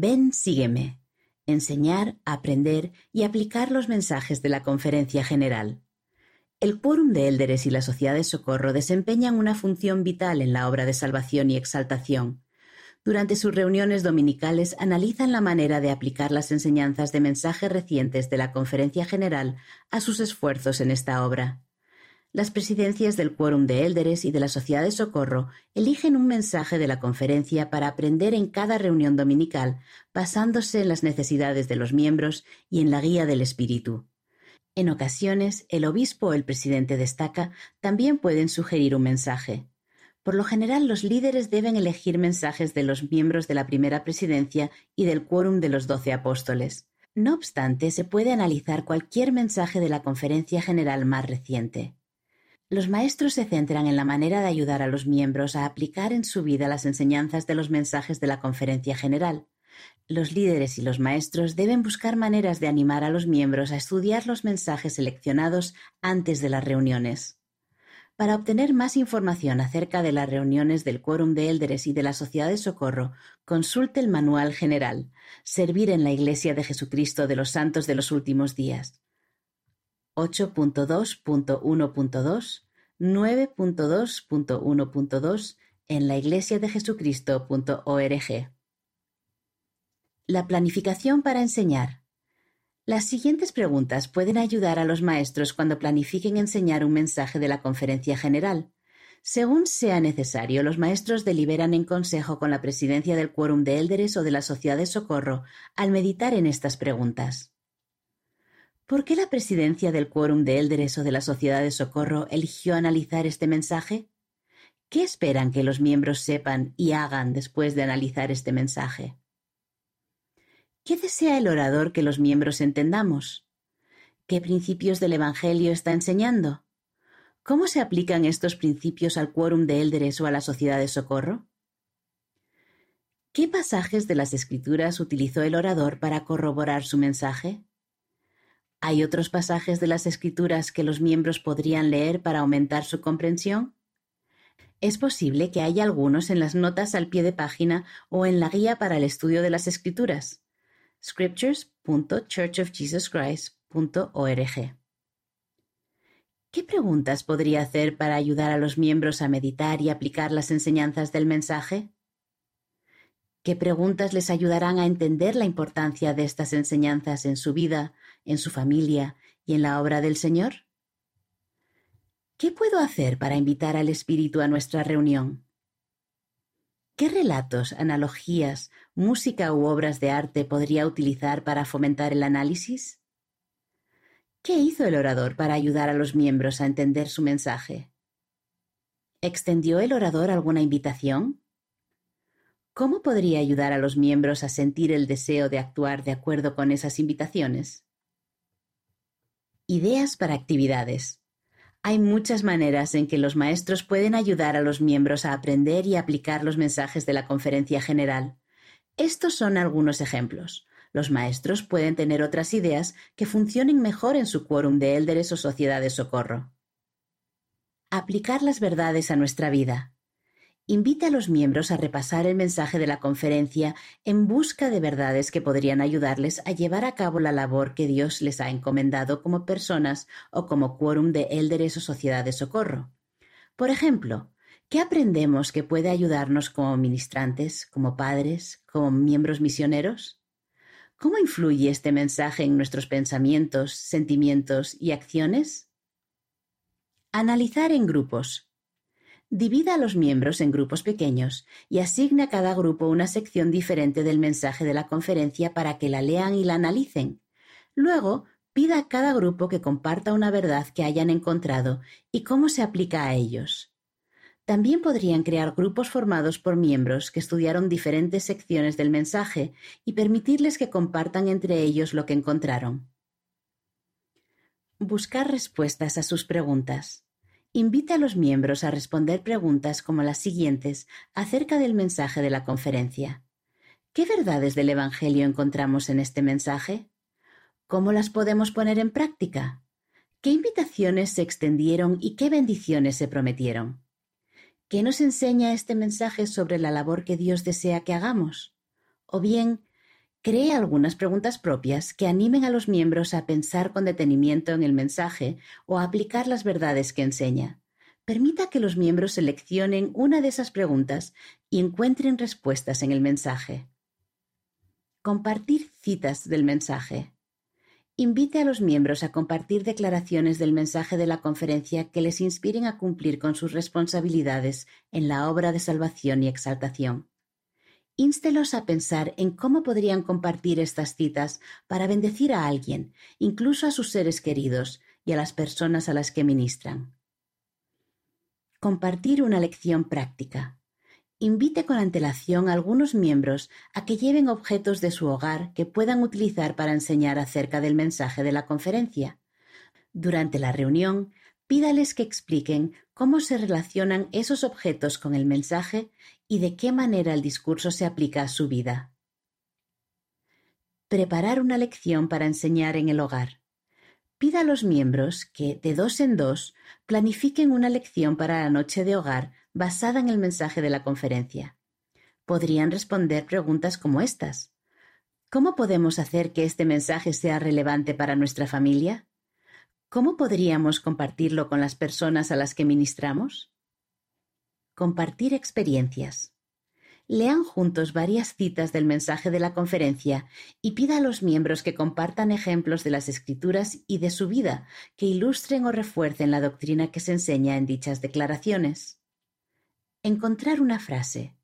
Ven, sígueme. Enseñar, aprender y aplicar los mensajes de la Conferencia General. El Quórum de Élderes y la Sociedad de Socorro desempeñan una función vital en la obra de salvación y exaltación. Durante sus reuniones dominicales analizan la manera de aplicar las enseñanzas de mensajes recientes de la Conferencia General a sus esfuerzos en esta obra. Las presidencias del Quórum de Élderes y de la Sociedad de Socorro eligen un mensaje de la conferencia para aprender en cada reunión dominical, basándose en las necesidades de los miembros y en la guía del Espíritu. En ocasiones, el obispo o el presidente destaca también pueden sugerir un mensaje. Por lo general, los líderes deben elegir mensajes de los miembros de la primera presidencia y del quórum de los doce apóstoles. No obstante, se puede analizar cualquier mensaje de la conferencia general más reciente. Los maestros se centran en la manera de ayudar a los miembros a aplicar en su vida las enseñanzas de los mensajes de la conferencia general. Los líderes y los maestros deben buscar maneras de animar a los miembros a estudiar los mensajes seleccionados antes de las reuniones. Para obtener más información acerca de las reuniones del Quórum de Élderes y de la Sociedad de Socorro, consulte el Manual General, Servir en la Iglesia de Jesucristo de los Santos de los Últimos Días. 8.2.1.2, 9.2.1.2 en laiglesiadejesucristo.org. La planificación para enseñar. Las siguientes preguntas pueden ayudar a los maestros cuando planifiquen enseñar un mensaje de la conferencia general. Según sea necesario, los maestros deliberan en consejo con la presidencia del quórum de élderes o de la sociedad de socorro al meditar en estas preguntas. ¿Por qué la presidencia del Quórum de Élderes o de la Sociedad de Socorro eligió analizar este mensaje? ¿Qué esperan que los miembros sepan y hagan después de analizar este mensaje? ¿Qué desea el orador que los miembros entendamos? ¿Qué principios del Evangelio está enseñando? ¿Cómo se aplican estos principios al quórum de élderes o a la sociedad de socorro? ¿Qué pasajes de las Escrituras utilizó el orador para corroborar su mensaje? ¿Hay otros pasajes de las Escrituras que los miembros podrían leer para aumentar su comprensión? Es posible que haya algunos en las notas al pie de página o en la guía para el estudio de las Escrituras. scriptures.churchofjesuschrist.org. ¿Qué preguntas podría hacer para ayudar a los miembros a meditar y aplicar las enseñanzas del mensaje? ¿Qué preguntas les ayudarán a entender la importancia de estas enseñanzas en su vida, en su familia y en la obra del Señor? ¿Qué puedo hacer para invitar al Espíritu a nuestra reunión? ¿Qué relatos, analogías, música u obras de arte podría utilizar para fomentar el análisis? ¿Qué hizo el orador para ayudar a los miembros a entender su mensaje? ¿Extendió el orador alguna invitación? ¿Cómo podría ayudar a los miembros a sentir el deseo de actuar de acuerdo con esas invitaciones? Ideas para actividades. Hay muchas maneras en que los maestros pueden ayudar a los miembros a aprender y aplicar los mensajes de la conferencia general. Estos son algunos ejemplos. Los maestros pueden tener otras ideas que funcionen mejor en su quórum de élderes o sociedad de socorro. Aplicar las verdades a nuestra vida invita a los miembros a repasar el mensaje de la conferencia en busca de verdades que podrían ayudarles a llevar a cabo la labor que Dios les ha encomendado como personas o como quórum de élderes o sociedad de socorro. Por ejemplo, ¿qué aprendemos que puede ayudarnos como ministrantes, como padres, como miembros misioneros? ¿Cómo influye este mensaje en nuestros pensamientos, sentimientos y acciones? Analizar en grupos. Divida a los miembros en grupos pequeños y asigne a cada grupo una sección diferente del mensaje de la conferencia para que la lean y la analicen. Luego, pida a cada grupo que comparta una verdad que hayan encontrado y cómo se aplica a ellos. También podrían crear grupos formados por miembros que estudiaron diferentes secciones del mensaje y permitirles que compartan entre ellos lo que encontraron. Buscar respuestas a sus preguntas. Invita a los miembros a responder preguntas como las siguientes acerca del mensaje de la conferencia. ¿Qué verdades del Evangelio encontramos en este mensaje? ¿Cómo las podemos poner en práctica? ¿Qué invitaciones se extendieron y qué bendiciones se prometieron? ¿Qué nos enseña este mensaje sobre la labor que Dios desea que hagamos? O bien, Cree algunas preguntas propias que animen a los miembros a pensar con detenimiento en el mensaje o a aplicar las verdades que enseña. Permita que los miembros seleccionen una de esas preguntas y encuentren respuestas en el mensaje. Compartir citas del mensaje. Invite a los miembros a compartir declaraciones del mensaje de la conferencia que les inspiren a cumplir con sus responsabilidades en la obra de salvación y exaltación. Ínstelos a pensar en cómo podrían compartir estas citas para bendecir a alguien, incluso a sus seres queridos y a las personas a las que ministran. Compartir una lección práctica invite con antelación a algunos miembros a que lleven objetos de su hogar que puedan utilizar para enseñar acerca del mensaje de la conferencia. Durante la reunión, pídales que expliquen cómo se relacionan esos objetos con el mensaje y de qué manera el discurso se aplica a su vida. Preparar una lección para enseñar en el hogar. Pida a los miembros que, de dos en dos, planifiquen una lección para la noche de hogar basada en el mensaje de la conferencia. Podrían responder preguntas como estas. ¿Cómo podemos hacer que este mensaje sea relevante para nuestra familia? ¿Cómo podríamos compartirlo con las personas a las que ministramos? Compartir experiencias. Lean juntos varias citas del mensaje de la conferencia y pida a los miembros que compartan ejemplos de las escrituras y de su vida que ilustren o refuercen la doctrina que se enseña en dichas declaraciones. Encontrar una frase.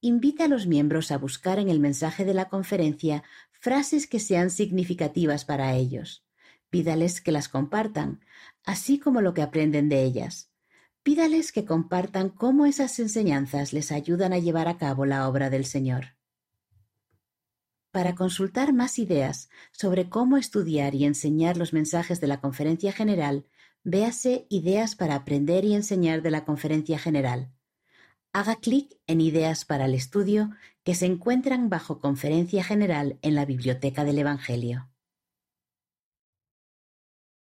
Invita a los miembros a buscar en el mensaje de la conferencia frases que sean significativas para ellos. Pídales que las compartan, así como lo que aprenden de ellas. Pídales que compartan cómo esas enseñanzas les ayudan a llevar a cabo la obra del Señor. Para consultar más ideas sobre cómo estudiar y enseñar los mensajes de la Conferencia General, véase Ideas para aprender y enseñar de la Conferencia General haga clic en Ideas para el Estudio que se encuentran bajo Conferencia General en la Biblioteca del Evangelio.